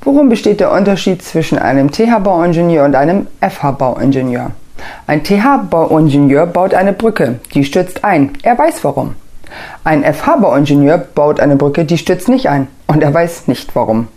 Worum besteht der Unterschied zwischen einem TH-Bauingenieur und einem FH-Bauingenieur? Ein TH-Bauingenieur baut eine Brücke, die stürzt ein. Er weiß warum. Ein FH-Bauingenieur baut eine Brücke, die stürzt nicht ein. Und er weiß nicht warum.